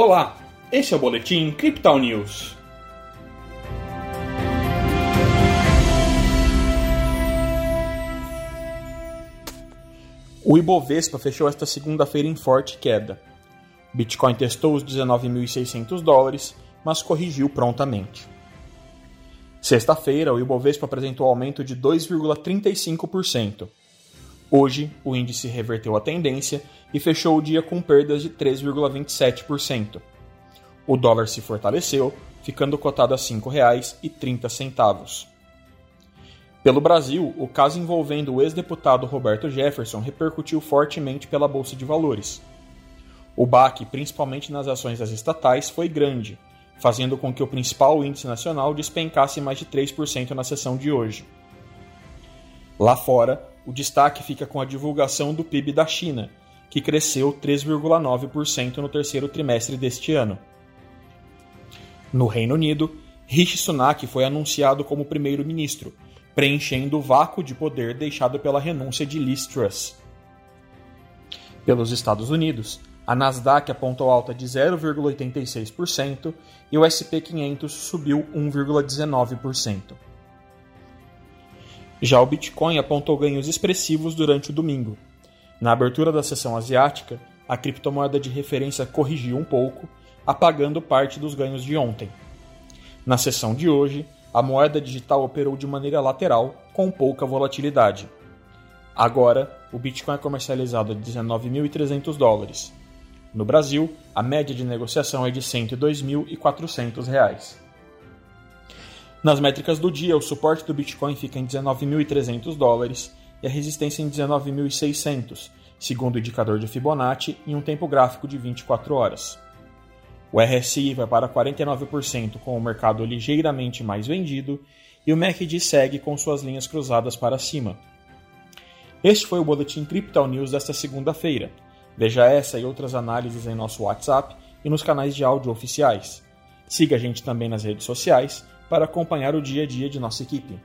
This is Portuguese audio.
Olá, esse é o Boletim Crypto News. O Ibovespa fechou esta segunda-feira em forte queda. Bitcoin testou os 19.600 dólares, mas corrigiu prontamente. Sexta-feira, o Ibovespa apresentou aumento de 2,35%. Hoje, o índice reverteu a tendência e fechou o dia com perdas de 3,27%. O dólar se fortaleceu, ficando cotado a R$ 5,30. Pelo Brasil, o caso envolvendo o ex-deputado Roberto Jefferson repercutiu fortemente pela Bolsa de Valores. O baque, principalmente nas ações das estatais, foi grande, fazendo com que o principal índice nacional despencasse mais de 3% na sessão de hoje. Lá fora, o destaque fica com a divulgação do PIB da China, que cresceu 3,9% no terceiro trimestre deste ano. No Reino Unido, Rishi Sunak foi anunciado como primeiro-ministro, preenchendo o vácuo de poder deixado pela renúncia de Liz Truss. Pelos Estados Unidos, a Nasdaq apontou alta de 0,86% e o SP 500 subiu 1,19%. Já o Bitcoin apontou ganhos expressivos durante o domingo. Na abertura da sessão asiática, a criptomoeda de referência corrigiu um pouco, apagando parte dos ganhos de ontem. Na sessão de hoje, a moeda digital operou de maneira lateral, com pouca volatilidade. Agora, o Bitcoin é comercializado a 19.300 dólares. No Brasil, a média de negociação é de R$ 102.400. Nas métricas do dia, o suporte do Bitcoin fica em 19.300 dólares e a resistência em 19.600, segundo o indicador de Fibonacci, em um tempo gráfico de 24 horas. O RSI vai para 49% com o mercado ligeiramente mais vendido e o MACD segue com suas linhas cruzadas para cima. Este foi o Boletim Crypto News desta segunda-feira. Veja essa e outras análises em nosso WhatsApp e nos canais de áudio oficiais. Siga a gente também nas redes sociais para acompanhar o dia a dia de nossa equipe.